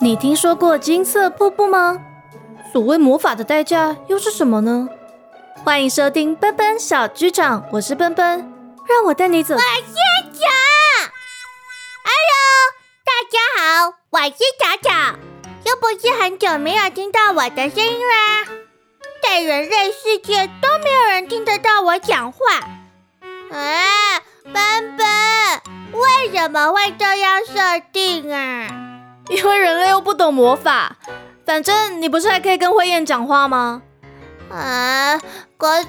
你听说过金色瀑布吗？所谓魔法的代价又是什么呢？欢迎收听奔奔小剧场，我是奔奔，让我带你走。我是脚，Hello，大家好，我是巧巧，又不是很久没有听到我的声音啦。在人类世界都没有人听得到我讲话。啊，奔奔，为什么会这样设定啊？因为人类又不懂魔法。反正你不是还可以跟灰燕讲话吗？啊！可是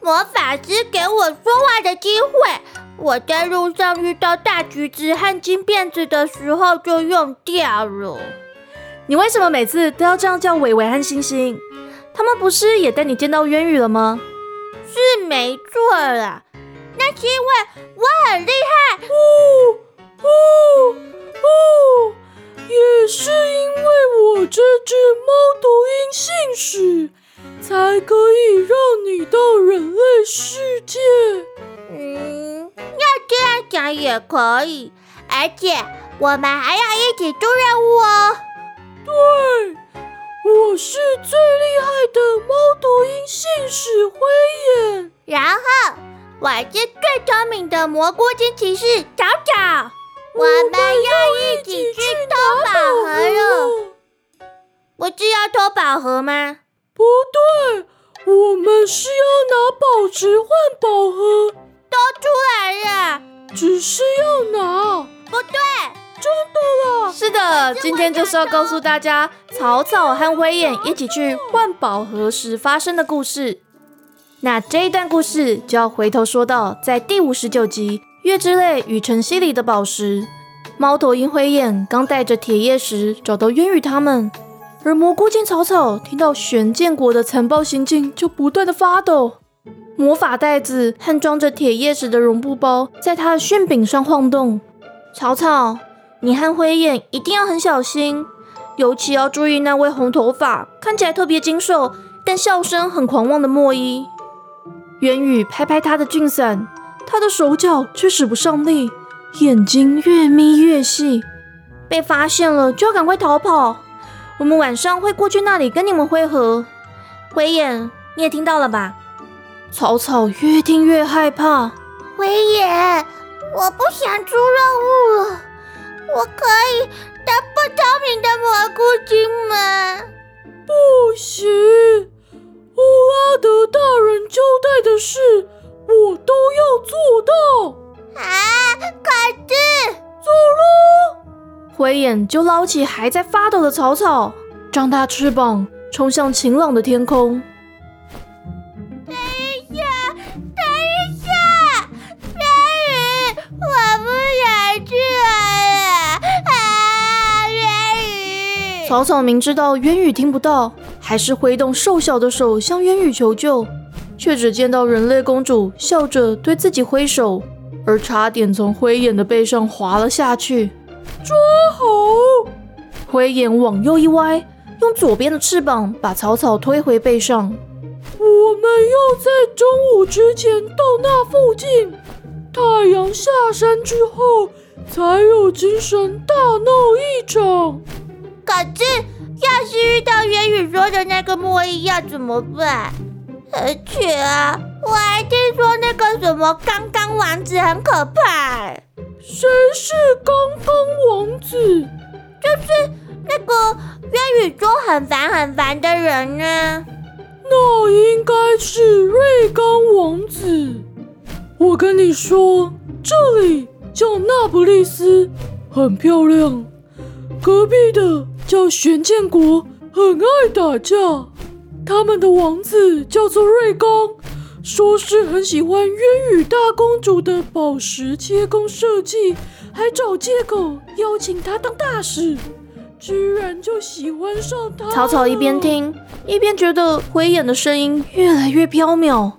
魔法师给我说话的机会，我在路上遇到大橘子和金辫子的时候就用掉了。你为什么每次都要这样叫伟伟和星星？他们不是也带你见到渊羽了吗？是没错啦，那是因为我很厉害。哦哦哦！也是因为我这只猫头鹰信使，才可以让你到人类世界。嗯，要这样讲也可以，而且我们还要一起做任务哦。对，我是最厉害的猫头鹰信使灰眼，然后我是最聪明的蘑菇精骑士找找。我们要一起去偷宝盒了，不是要偷宝盒吗？不对，我们是要拿宝石换宝盒。都出来了，只是要拿。不对，真的啦。是的，今天就是要告诉大家，草草和灰眼一起去换宝盒时发生的故事。那这一段故事就要回头说到，在第五十九集。月之泪与晨曦里的宝石，猫头鹰灰雁刚带着铁叶石找到渊羽他们，而蘑菇精草草听到玄剑国的残暴行径，就不断的发抖。魔法袋子和装着铁叶石的绒布包在他的讯柄上晃动。草草，你和灰雁一定要很小心，尤其要注意那位红头发、看起来特别精瘦但笑声很狂妄的墨衣。渊宇拍拍他的俊伞。他的手脚却使不上力，眼睛越眯越细。被发现了就要赶快逃跑。我们晚上会过去那里跟你们会合。灰眼，你也听到了吧？草草越听越害怕。灰眼，我不想出任务了。我可以当不透明的蘑菇精吗？不行，乌拉德大人交代的事。我都要做到啊！可是走了，灰眼就捞起还在发抖的草草，张大翅膀冲向晴朗的天空。等一下，等一下，我不想去了啊！渊羽，草草明知道渊羽听不到，还是挥动瘦小的手向渊羽求救。却只见到人类公主笑着对自己挥手，而差点从灰眼的背上滑了下去。抓好！灰眼往右一歪，用左边的翅膀把草草推回背上。我们要在中午之前到那附近，太阳下山之后才有精神大闹一场。可是，要是遇到元宇说的那个莫伊，要怎么办？而且啊，我还听说那个什么刚刚王子很可怕。谁是刚刚王子？就是那个元宇宙很烦很烦的人呢。那应该是瑞刚王子。我跟你说，这里叫那不利斯，很漂亮。隔壁的叫玄剑国，很爱打架。他们的王子叫做瑞刚，说是很喜欢渊羽大公主的宝石切工设计，还找借口邀请她当大使，居然就喜欢上她。草草一边听一边觉得灰眼的声音越来越飘渺，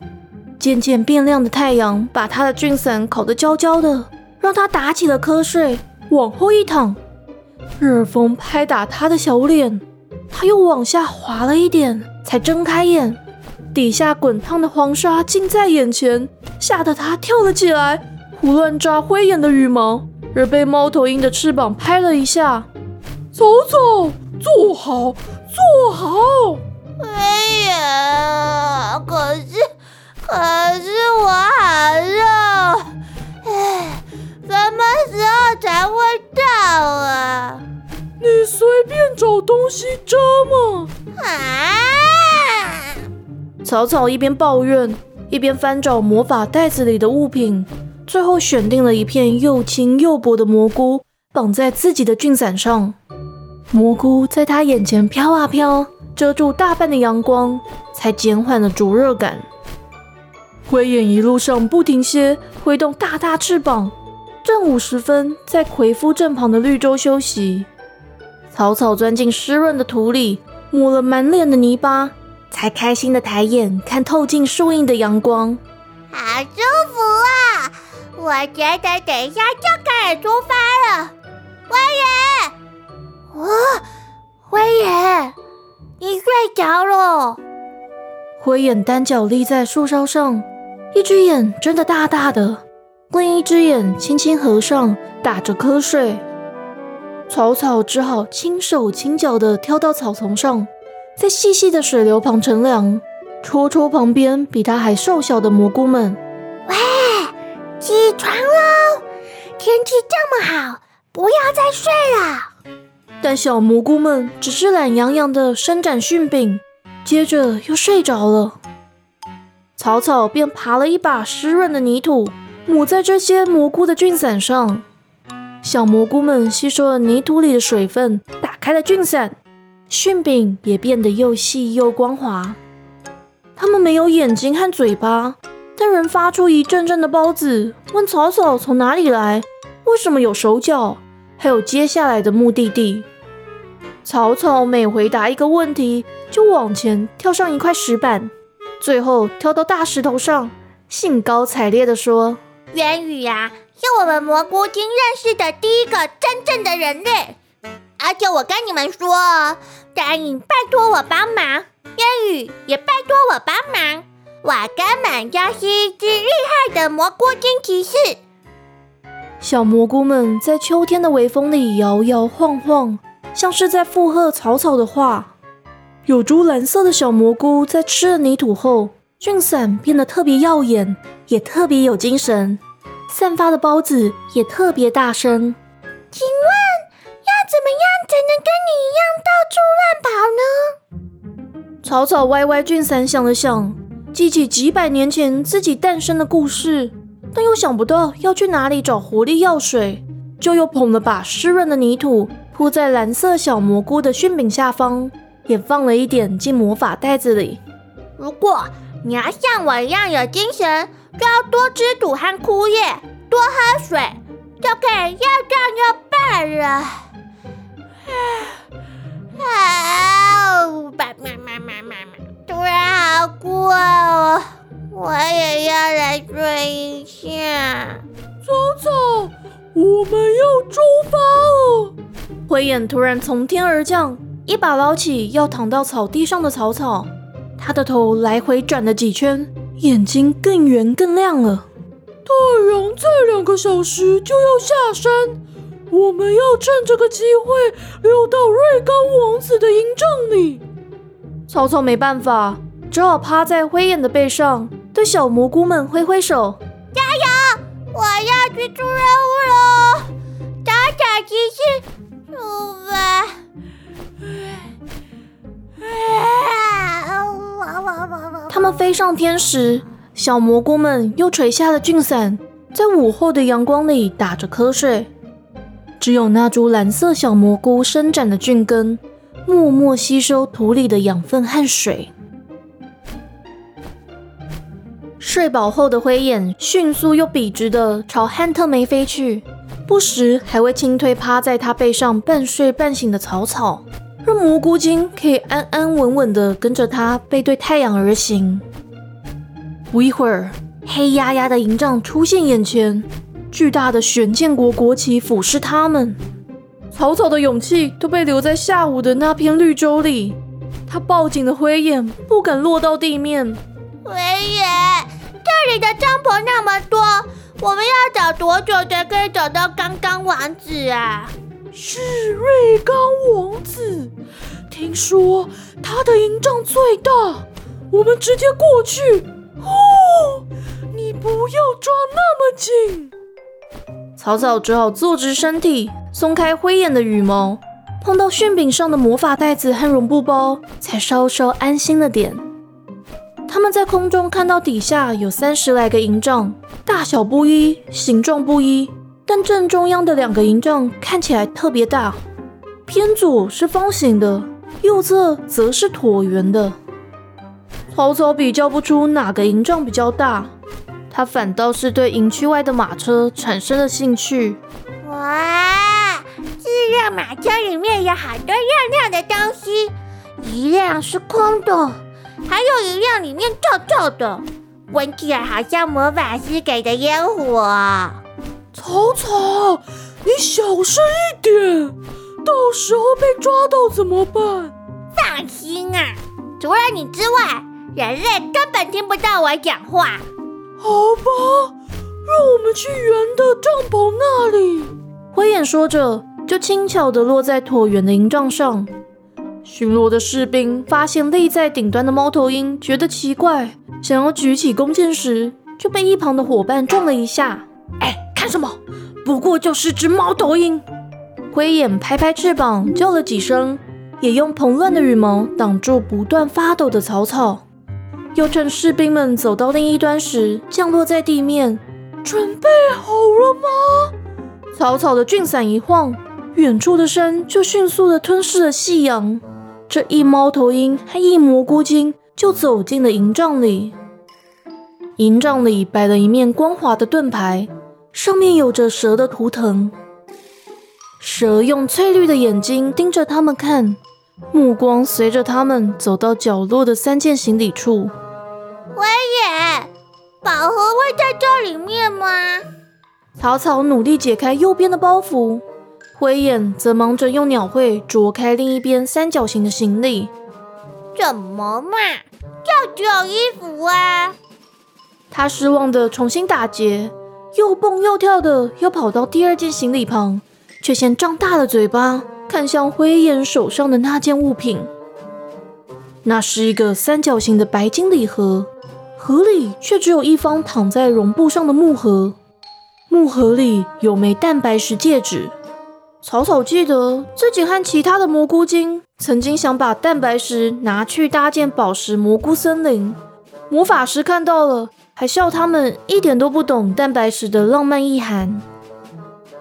渐渐变亮的太阳把他的俊伞烤得焦焦的，让他打起了瞌睡，往后一躺，热风拍打他的小脸，他又往下滑了一点。才睁开眼，底下滚烫的黄沙近在眼前，吓得他跳了起来，胡乱抓灰眼的羽毛，而被猫头鹰的翅膀拍了一下。走走，坐好，坐好。哎呀，可是，可是我好热，哎，什么时候才会到啊？你随便找东西遮嘛。啊！草草一边抱怨，一边翻找魔法袋子里的物品，最后选定了一片又轻又薄的蘑菇，绑在自己的菌伞上。蘑菇在他眼前飘啊飘，遮住大半的阳光，才减缓了灼热感。灰眼一路上不停歇，挥动大大翅膀。正午时分，在魁夫镇旁的绿洲休息。草草钻进湿润的土里，抹了满脸的泥巴。才开心的抬眼看透进树荫的阳光，好舒服啊！我觉得等一下就可以出发了。灰爷，哇，灰爷，你睡着了？灰眼单脚立在树梢上，一只眼睁得大大的，另一只眼轻轻合上，打着瞌睡。草草只好轻手轻脚的跳到草丛上。在细细的水流旁乘凉，戳戳旁边比他还瘦小的蘑菇们。喂，起床喽！天气这么好，不要再睡了。但小蘑菇们只是懒洋洋的伸展训柄，接着又睡着了。草草便爬了一把湿润的泥土，抹在这些蘑菇的菌伞上。小蘑菇们吸收了泥土里的水分，打开了菌伞。菌柄也变得又细又光滑。它们没有眼睛和嘴巴，但仍发出一阵阵的孢子。问草草从哪里来，为什么有手脚，还有接下来的目的地。草草每回答一个问题，就往前跳上一块石板，最后跳到大石头上，兴高采烈地说：“渊羽呀，是我们蘑菇精认识的第一个真正的人类。”而且我跟你们说，答应拜托我帮忙，烟雨也拜托我帮忙，我根本就是一只厉害的蘑菇精骑士。小蘑菇们在秋天的微风里摇摇晃晃，像是在附和草草的话。有株蓝色的小蘑菇在吃了泥土后，菌伞变得特别耀眼，也特别有精神，散发的孢子也特别大声。请问要？怎么样才能跟你一样到处乱跑呢？草草歪歪俊三想了想，记起几百年前自己诞生的故事，但又想不到要去哪里找活力药水，就又捧了把湿润的泥土铺在蓝色小蘑菇的熏饼下方，也放了一点进魔法袋子里。如果你要像我一样有精神，就要多吃土和枯叶，多喝水，就可以又壮又棒了。啊！爸妈妈妈妈妈，突然好困哦，我也要来睡一下。草草，我们要出发了。灰眼突然从天而降，一把捞起要躺到草地上的草草，他的头来回转了几圈，眼睛更圆更亮了。太阳再两个小时就要下山。我们要趁这个机会溜到瑞刚王子的营帐里。草草没办法，只好趴在灰眼的背上，对小蘑菇们挥挥手：“加油！我要去做任务喽！打打骑士，出发！”他们飞上天时，小蘑菇们又垂下了菌伞，在午后的阳光里打着瞌睡。只有那株蓝色小蘑菇伸展的菌根，默默吸收土里的养分和水。睡饱后的灰眼迅速又笔直的朝汉特梅飞去，不时还会轻推趴在他背上半睡半醒的草草，让蘑菇精可以安安稳稳的跟着他背对太阳而行。不一会儿，黑压压的营帐出现眼前。巨大的玄剑国国旗俯视他们，草草的勇气都被留在下午的那片绿洲里。他抱紧了灰眼，不敢落到地面。灰眼，这里的帐篷那么多，我们要找多久才可以找到刚刚王子啊？是瑞刚王子，听说他的营帐最大，我们直接过去。哦，你不要抓那么紧。草草只好坐直身体，松开灰眼的羽毛，碰到馅饼上的魔法袋子和绒布包，才稍稍安心了点。他们在空中看到底下有三十来个营帐，大小不一，形状不一，但正中央的两个营帐看起来特别大，偏左是方形的，右侧则是椭圆的。草草比较不出哪个营帐比较大，他反倒是对营区外的马车产生了兴趣。哇，这辆马车里面有好多亮亮的东西，一辆是空的。还有一辆里面臭臭的，闻起来好像魔法师给的烟火。草草，你小声一点，到时候被抓到怎么办？放心啊，除了你之外，人类根本听不到我讲话。好吧，让我们去圆的帐篷那里。灰眼说着，就轻巧地落在椭圆的营帐上。巡逻的士兵发现立在顶端的猫头鹰，觉得奇怪，想要举起弓箭时，就被一旁的伙伴撞了一下。哎，什么？不过就是只猫头鹰。灰眼拍拍翅膀，叫了几声，也用蓬乱的羽毛挡住不断发抖的草草，又趁士兵们走到另一端时，降落在地面。准备好了吗？草草的菌伞一晃，远处的山就迅速的吞噬了夕阳。这一猫头鹰和一蘑菇精就走进了营帐里。营帐里摆了一面光滑的盾牌，上面有着蛇的图腾。蛇用翠绿的眼睛盯着他们看，目光随着他们走到角落的三件行李处。我也，宝盒会在这里面吗？草草努力解开右边的包袱。灰眼则忙着用鸟喙啄开另一边三角形的行李。怎么嘛，就只有衣服啊！他失望的重新打结，又蹦又跳的要跑到第二件行李旁，却先张大了嘴巴看向灰岩手上的那件物品。那是一个三角形的白金礼盒，盒里却只有一方躺在绒布上的木盒，木盒里有枚蛋白石戒指。草草记得自己和其他的蘑菇精曾经想把蛋白石拿去搭建宝石蘑菇森林，魔法师看到了，还笑他们一点都不懂蛋白石的浪漫意涵。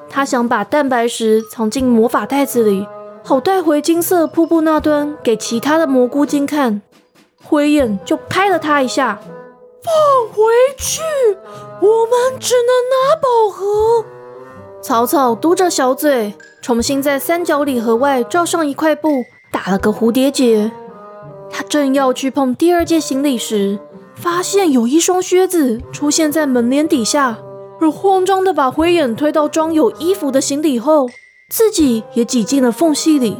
他想把蛋白石藏进魔法袋子里，好带回金色瀑布那端给其他的蘑菇精看。灰眼就拍了他一下，放回去，我们只能拿宝盒。草草嘟着小嘴。重新在三角礼盒外罩上一块布，打了个蝴蝶结。他正要去碰第二件行李时，发现有一双靴子出现在门帘底下，而慌张的把灰眼推到装有衣服的行李后，自己也挤进了缝隙里。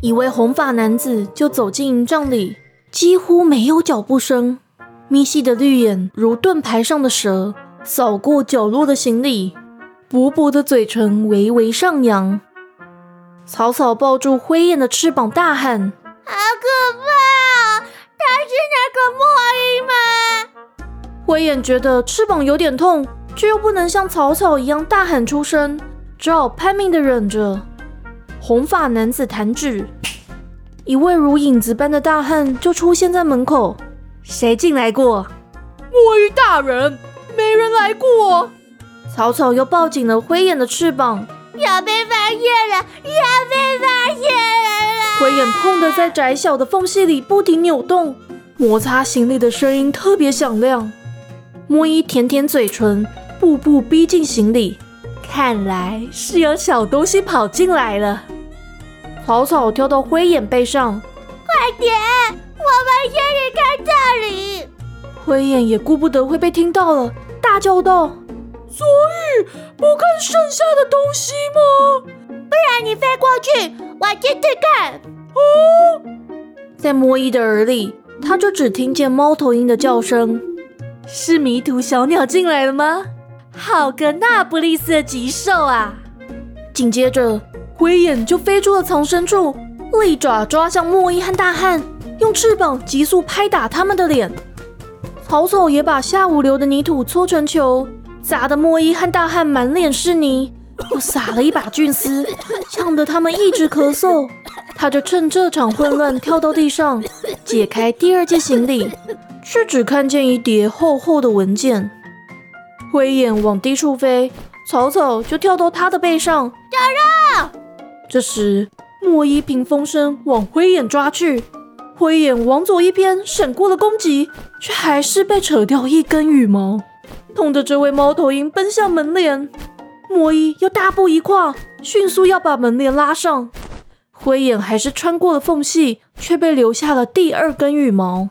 一位红发男子就走进营帐里，几乎没有脚步声，眯细的绿眼如盾牌上的蛇，扫过角落的行李。薄薄的嘴唇微微上扬，草草抱住灰雁的翅膀，大喊：“好可怕！他是那个墨鱼吗？”灰眼觉得翅膀有点痛，却又不能像草草一样大喊出声，只好拼命的忍着。红发男子弹指，一位如影子般的大汉就出现在门口。谁进来过？墨鱼大人，没人来过。草草又抱紧了灰眼的翅膀，要被发现了，要被发现了！灰眼痛的在窄小的缝隙里不停扭动，摩擦行李的声音特别响亮。莫伊舔舔嘴唇，步步逼近行李，看来是有小东西跑进来了。草草跳到灰眼背上，快点，我们先离开这里。灰眼也顾不得会被听到了，大叫道。所以不看剩下的东西吗？不然你飞过去，我接着看。哦，在莫伊的耳里，他就只听见猫头鹰的叫声。是迷途小鸟进来了吗？好个那不勒斯的棘兽啊！紧接着，灰眼就飞出了藏身处，利爪抓向莫伊和大汉，用翅膀急速拍打他们的脸。草草也把下午流的泥土搓成球，砸得莫伊和大汉满脸是泥，又撒了一把菌丝，呛得他们一直咳嗽。他就趁这场混乱跳到地上，解开第二件行李，却只看见一叠厚厚的文件。灰眼往低处飞，草草就跳到他的背上。这时，莫伊凭风声往灰眼抓去，灰眼往左一边，闪过了攻击，却还是被扯掉一根羽毛，痛得这位猫头鹰奔向门帘。莫伊又大步一跨，迅速要把门帘拉上。灰眼还是穿过了缝隙，却被留下了第二根羽毛。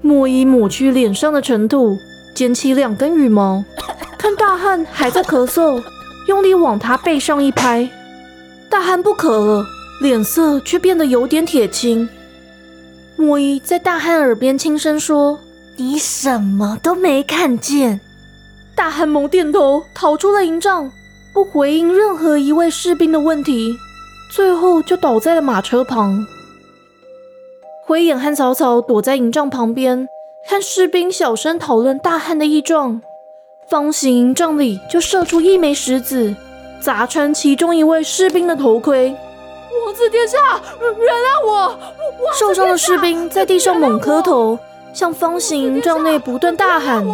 莫伊抹去脸上的尘土，捡起两根羽毛，看大汉还在咳嗽，用力往他背上一拍。大汉不咳了，脸色却变得有点铁青。莫伊在大汉耳边轻声说：“你什么都没看见。”大汉猛点头，逃出了营帐。不回应任何一位士兵的问题，最后就倒在了马车旁。灰眼和草草躲在营帐旁边，看士兵小声讨论大汉的异状。方形营帐里就射出一枚石子，砸穿其中一位士兵的头盔。王子殿下，原谅我！受伤的士兵在地上猛磕头，向方形营帐内不断大喊。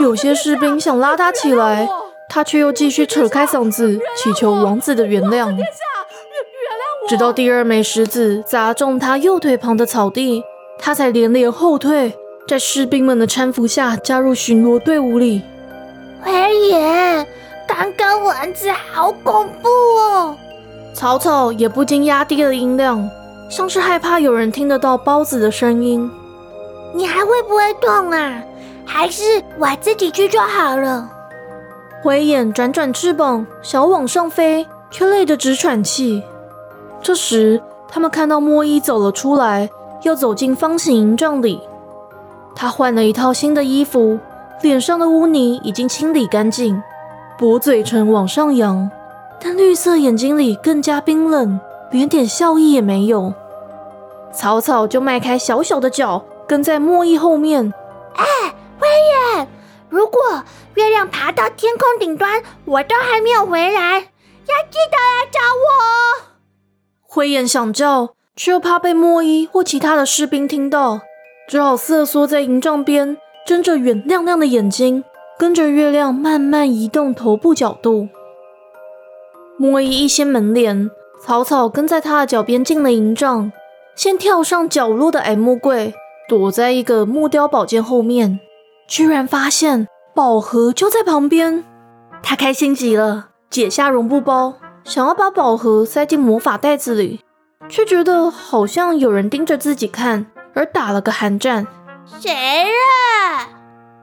有些士兵想拉他起来。他却又继续扯开嗓子，祈求王子的原谅。直到第二枚石子砸中他右腿旁的草地，他才连连后退，在士兵们的搀扶下加入巡逻队伍里。灰眼，刚刚蚊子好恐怖哦！草草也不禁压低了音量，像是害怕有人听得到包子的声音。你还会不会痛啊？还是我自己去就好了？灰眼转转翅膀，想往上飞，却累得直喘气。这时，他们看到莫伊走了出来，要走进方形营帐里。他换了一套新的衣服，脸上的污泥已经清理干净，薄嘴唇往上扬，但绿色眼睛里更加冰冷，连点笑意也没有。草草就迈开小小的脚，跟在莫伊后面。哎，灰眼！如果月亮爬到天空顶端，我都还没有回来，要记得来找我哦。灰眼想叫，却又怕被莫伊或其他的士兵听到，只好瑟缩在营帐边，睁着圆亮亮的眼睛，跟着月亮慢慢移动头部角度。莫伊一掀门帘，草草跟在他的脚边进了营帐，先跳上角落的矮木柜，躲在一个木雕宝剑后面。居然发现宝盒就在旁边，他开心极了，解下绒布包，想要把宝盒塞进魔法袋子里，却觉得好像有人盯着自己看，而打了个寒战。谁啊？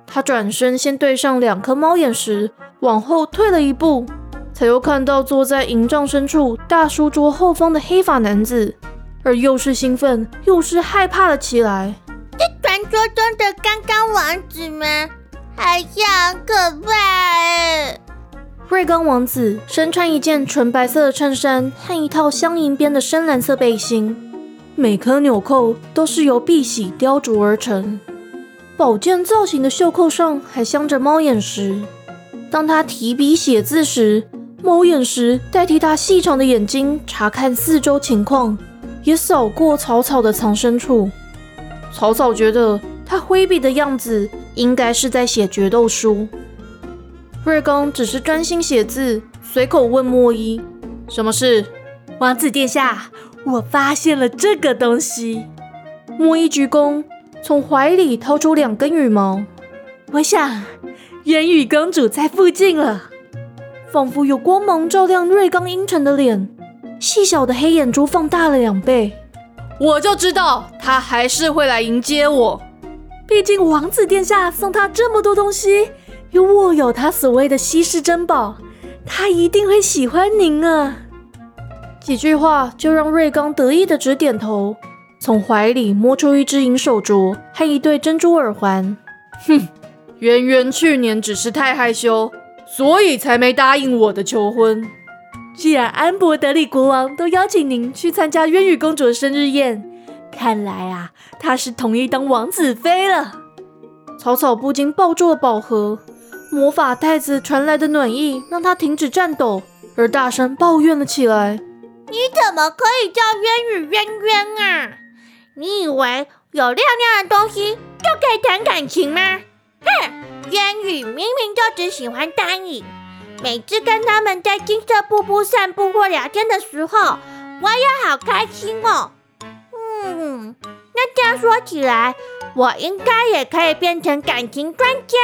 他转身先对上两颗猫眼石，往后退了一步，才又看到坐在营帐深处大书桌后方的黑发男子，而又是兴奋又是害怕了起来。传说中的刚刚王子吗？好像很可怕哎！瑞刚王子身穿一件纯白色的衬衫和一套镶银边的深蓝色背心，每颗纽扣都是由碧玺雕琢而成。宝剑造型的袖扣上还镶着猫眼石。当他提笔写字时，猫眼石代替他细长的眼睛查看四周情况，也扫过草草的藏身处。草草觉得他挥笔的样子应该是在写决斗书。瑞刚只是专心写字，随口问莫伊：“什么事？”王子殿下，我发现了这个东西。莫伊鞠躬，从怀里掏出两根羽毛。我想，烟雨公主在附近了。仿佛有光芒照亮瑞刚阴沉的脸，细小的黑眼珠放大了两倍。我就知道他还是会来迎接我，毕竟王子殿下送他这么多东西，又握有他所谓的稀世珍宝，他一定会喜欢您啊！几句话就让瑞刚得意的直点头，从怀里摸出一只银手镯和一对珍珠耳环。哼，圆圆去年只是太害羞，所以才没答应我的求婚。既然安博德里国王都邀请您去参加渊羽公主的生日宴，看来啊，他是同意当王子妃了。草草不禁抱住了宝盒，魔法袋子传来的暖意让他停止颤抖，而大声抱怨了起来：“你怎么可以叫渊羽渊渊啊？你以为有亮亮的东西就可以谈感情吗？哼，渊羽明明就只喜欢单影。”每次跟他们在金色瀑布散步或聊天的时候，我也好开心哦。嗯，那这样说起来，我应该也可以变成感情专家。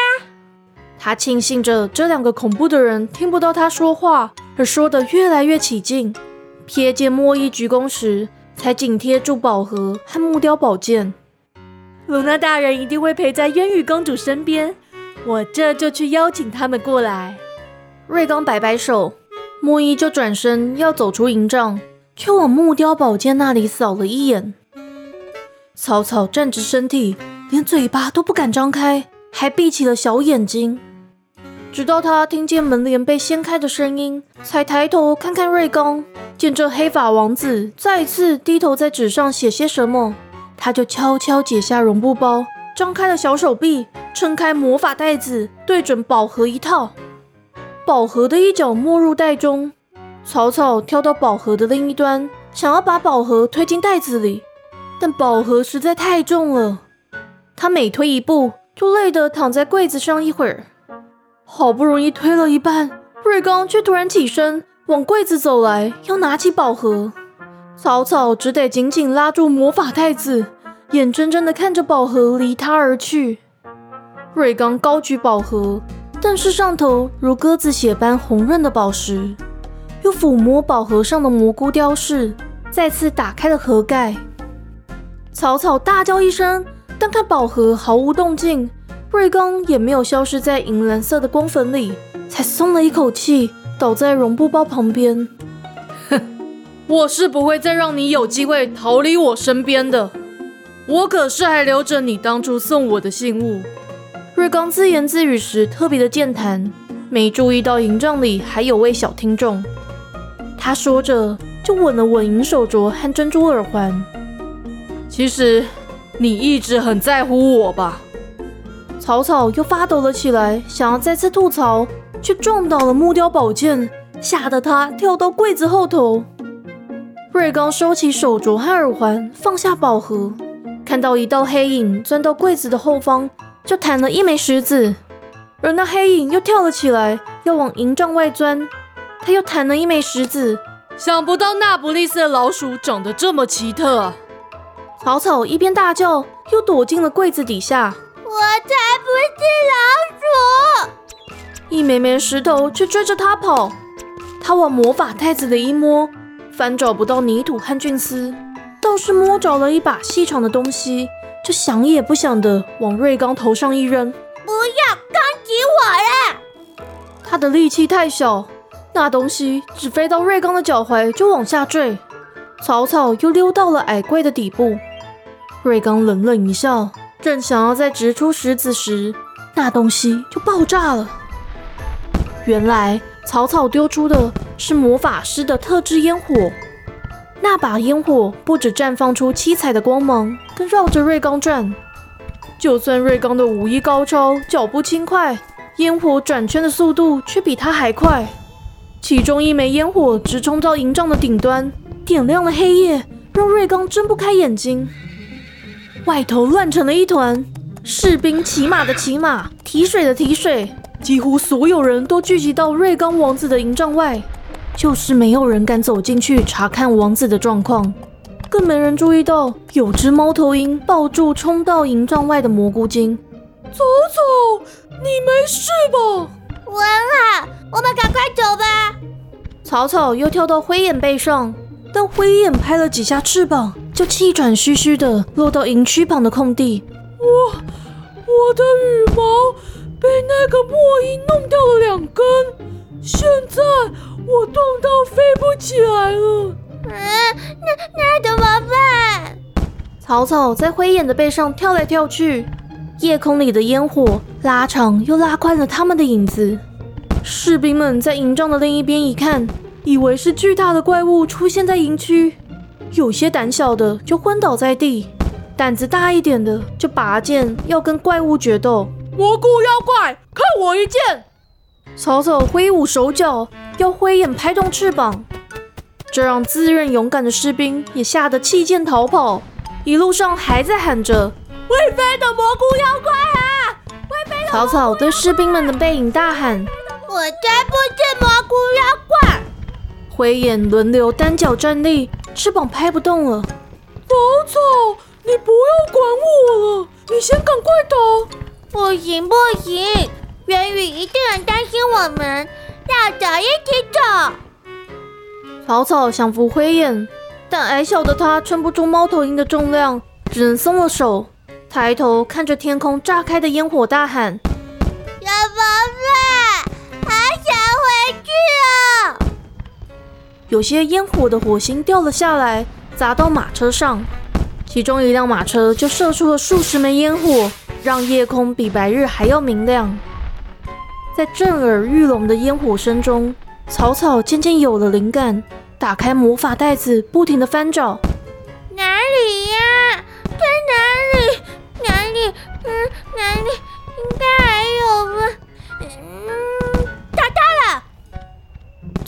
他庆幸着这两个恐怖的人听不到他说话，而说得越来越起劲。瞥见莫伊鞠躬时，才紧贴住宝盒和木雕宝剑。卢娜大人一定会陪在渊羽公主身边，我这就去邀请他们过来。瑞刚摆摆手，莫伊就转身要走出营帐，却往木雕宝剑那里扫了一眼。草草站直身体，连嘴巴都不敢张开，还闭起了小眼睛。直到他听见门帘被掀开的声音，才抬头看看瑞刚，见这黑发王子再次低头在纸上写些什么，他就悄悄解下绒布包，张开了小手臂，撑开魔法袋子，对准宝盒一套。宝盒的一角没入袋中，草草跳到宝盒的另一端，想要把宝盒推进袋子里，但宝盒实在太重了，他每推一步就累得躺在柜子上一会儿。好不容易推了一半，瑞刚却突然起身往柜子走来，要拿起宝盒，草草只得紧紧拉住魔法袋子，眼睁睁地看着宝盒离他而去。瑞刚高举宝盒。但是上头如鸽子血般红润的宝石，又抚摸宝盒上的蘑菇雕饰，再次打开了盒盖。草草大叫一声，但看宝盒毫无动静，瑞刚也没有消失在银蓝色的光粉里，才松了一口气，倒在绒布包旁边。哼，我是不会再让你有机会逃离我身边的，我可是还留着你当初送我的信物。瑞刚自言自语时特别的健谈，没注意到营帐里还有位小听众。他说着，就吻了吻银手镯和珍珠耳环。其实你一直很在乎我吧？草草又发抖了起来，想要再次吐槽，却撞倒了木雕宝剑，吓得他跳到柜子后头。瑞刚收起手镯和耳环，放下宝盒，看到一道黑影钻到柜子的后方。就弹了一枚石子，而那黑影又跳了起来，要往营帐外钻。他又弹了一枚石子，想不到那不利斯的老鼠长得这么奇特啊！草草一边大叫，又躲进了柜子底下。我才不是老鼠！一枚枚石头却追着他跑。他往魔法袋子里一摸，翻找不到泥土和菌丝，倒是摸着了一把细长的东西。就想也不想的往瑞刚头上一扔，不要攻击我了！他的力气太小，那东西只飞到瑞刚的脚踝就往下坠。草草又溜到了矮柜的底部，瑞刚冷冷一笑，正想要再掷出石子时，那东西就爆炸了。原来草草丢出的是魔法师的特制烟火。那把烟火不止绽放出七彩的光芒，更绕着瑞刚转。就算瑞刚的武艺高超，脚步轻快，烟火转圈的速度却比他还快。其中一枚烟火直冲到营帐的顶端，点亮了黑夜，让瑞刚睁不开眼睛。外头乱成了一团，士兵骑马的骑马，提水的提水，几乎所有人都聚集到瑞刚王子的营帐外。就是没有人敢走进去查看王子的状况，更没人注意到有只猫头鹰抱住冲到营帐外的蘑菇精。草草，你没事吧？我很好，我们赶快走吧。草草又跳到灰眼背上，但灰眼拍了几下翅膀，就气喘吁吁的落到营区旁的空地。我我的羽毛被那个墨鹰弄掉了两根，现在。我冻到飞不起来了。嗯，那那怎么办？草草在灰眼的背上跳来跳去，夜空里的烟火拉长又拉宽了他们的影子。士兵们在营帐的另一边一看，以为是巨大的怪物出现在营区，有些胆小的就昏倒在地，胆子大一点的就拔剑要跟怪物决斗。蘑菇妖怪，看我一剑！草草挥舞手脚，要灰眼拍动翅膀，这让自认勇敢的士兵也吓得弃剑逃跑。一路上还在喊着“会飞的蘑菇妖怪啊！”会飞的草草对士兵们的背影大喊：“我才不是蘑菇妖怪！”灰眼轮流单脚站立，翅膀拍不动了。草草，你不要管我了，你先赶快逃！不行不行，元宇一定很担心我们，要走一起走。草草想扶灰眼。但矮小的他撑不住猫头鹰的重量，只能松了手，抬头看着天空炸开的烟火，大喊：“小宝有些烟火的火星掉了下来，砸到马车上，其中一辆马车就射出了数十枚烟火，让夜空比白日还要明亮。在震耳欲聋的烟火声中，草草渐渐有了灵感。打开魔法袋子，不停的翻找。哪里呀？在哪里？哪里？嗯，哪里？应该还有吧。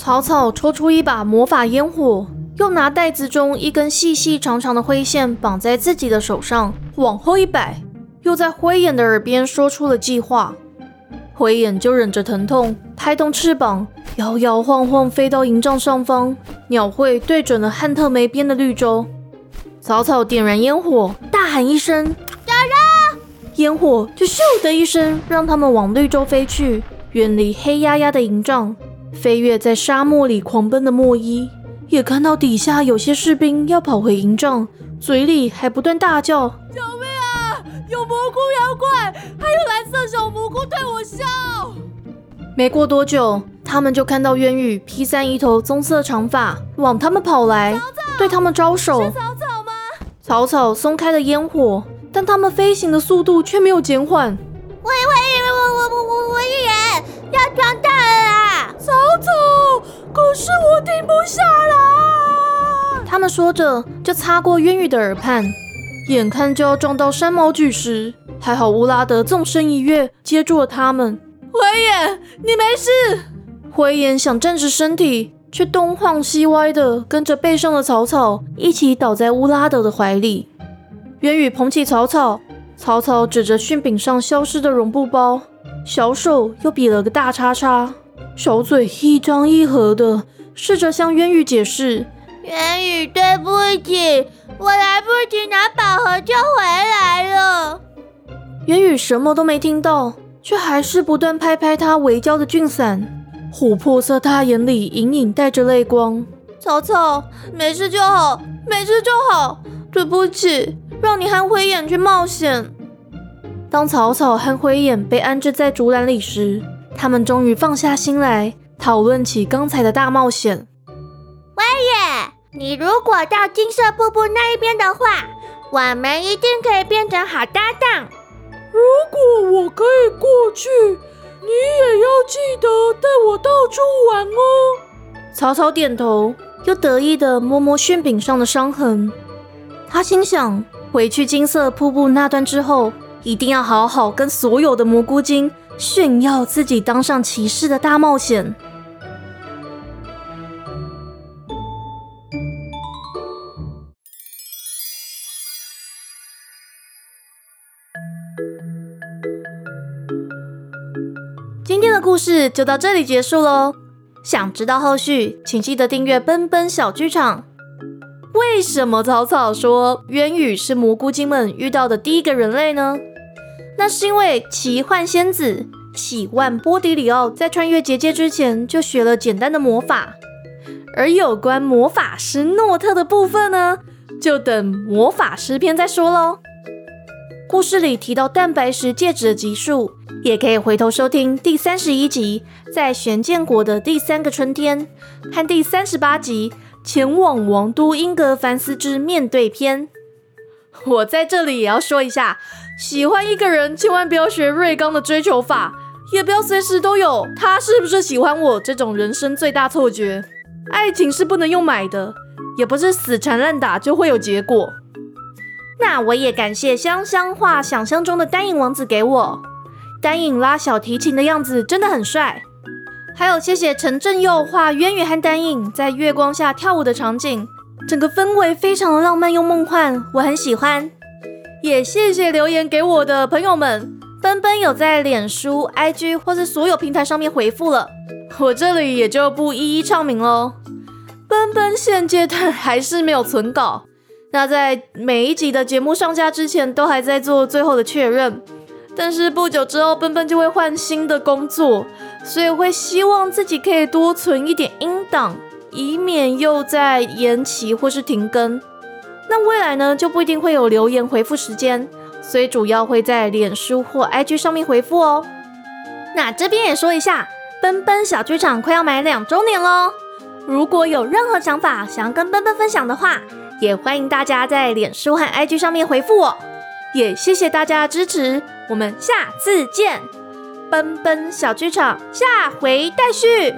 草草抽出一把魔法烟火，又拿袋子中一根细细长长的灰线绑在自己的手上，往后一摆，又在灰眼的耳边说出了计划。灰眼就忍着疼痛，拍动翅膀。摇摇晃晃飞到营帐上方，鸟喙对准了汉特梅边的绿洲。草草点燃烟火，大喊一声：“打人！”烟火就咻的一声，让他们往绿洲飞去，远离黑压压的营帐。飞跃在沙漠里狂奔的莫伊，也看到底下有些士兵要跑回营帐，嘴里还不断大叫：“救命啊！有蘑菇妖怪，还有蓝色小蘑菇对我笑！”没过多久。他们就看到渊羽披散一头棕色长发，往他们跑来，对他们招手。是草草吗？草草松开了烟火，但他们飞行的速度却没有减缓。我我我我我我一人要装到草草，可是我停不下来。他们说着，就擦过渊羽的耳畔，眼看就要撞到山毛巨石，还好乌拉德纵身一跃，接住了他们。灰眼，你没事。灰眼想站直身体，却东晃西歪的跟着背上的草草一起倒在乌拉德的怀里。渊羽捧起草草，草草指着讯柄上消失的绒布包，小手又比了个大叉叉，小嘴一张一合的试着向渊羽解释：“渊羽，对不起，我来不及拿宝盒就回来了。”渊羽什么都没听到，却还是不断拍拍他围焦的俊伞。琥珀色大眼里隐隐带着泪光。草草，没事就好，没事就好。对不起，让你和灰眼去冒险。当草草和灰眼被安置在竹篮里时，他们终于放下心来，讨论起刚才的大冒险。灰眼，你如果到金色瀑布那一边的话，我们一定可以变成好搭档。如果我可以过去。你也要记得带我到处玩哦。草草点头，又得意的摸摸旋柄上的伤痕。他心想，回去金色瀑布那段之后，一定要好好跟所有的蘑菇精炫耀自己当上骑士的大冒险。今天的故事就到这里结束喽。想知道后续，请记得订阅奔奔小剧场。为什么草草说渊羽是蘑菇精们遇到的第一个人类呢？那是因为奇幻仙子喜万波迪里奥在穿越结界之前就学了简单的魔法，而有关魔法师诺特的部分呢，就等魔法师篇再说喽。故事里提到蛋白石戒指的集数，也可以回头收听第三十一集《在玄剑国的第三个春天》和第三十八集《前往王都英格凡斯之面对篇》。我在这里也要说一下，喜欢一个人千万不要学瑞刚的追求法，也不要随时都有他是不是喜欢我这种人生最大错觉。爱情是不能用买的，也不是死缠烂打就会有结果。那我也感谢香香画想象中的丹影王子给我，丹影拉小提琴的样子真的很帅。还有谢谢陈正佑画渊源和丹影在月光下跳舞的场景，整个氛围非常的浪漫又梦幻，我很喜欢。也谢谢留言给我的朋友们，奔奔有在脸书、IG 或是所有平台上面回复了，我这里也就不一一唱名喽。奔奔现阶段还是没有存稿。那在每一集的节目上架之前，都还在做最后的确认。但是不久之后，奔奔就会换新的工作，所以会希望自己可以多存一点音档，以免又在延期或是停更。那未来呢，就不一定会有留言回复时间，所以主要会在脸书或 IG 上面回复哦。那这边也说一下，奔奔小剧场快要满两周年喽！如果有任何想法想要跟奔奔分享的话，也欢迎大家在脸书和 IG 上面回复我，也谢谢大家的支持，我们下次见，奔奔小剧场下回待续。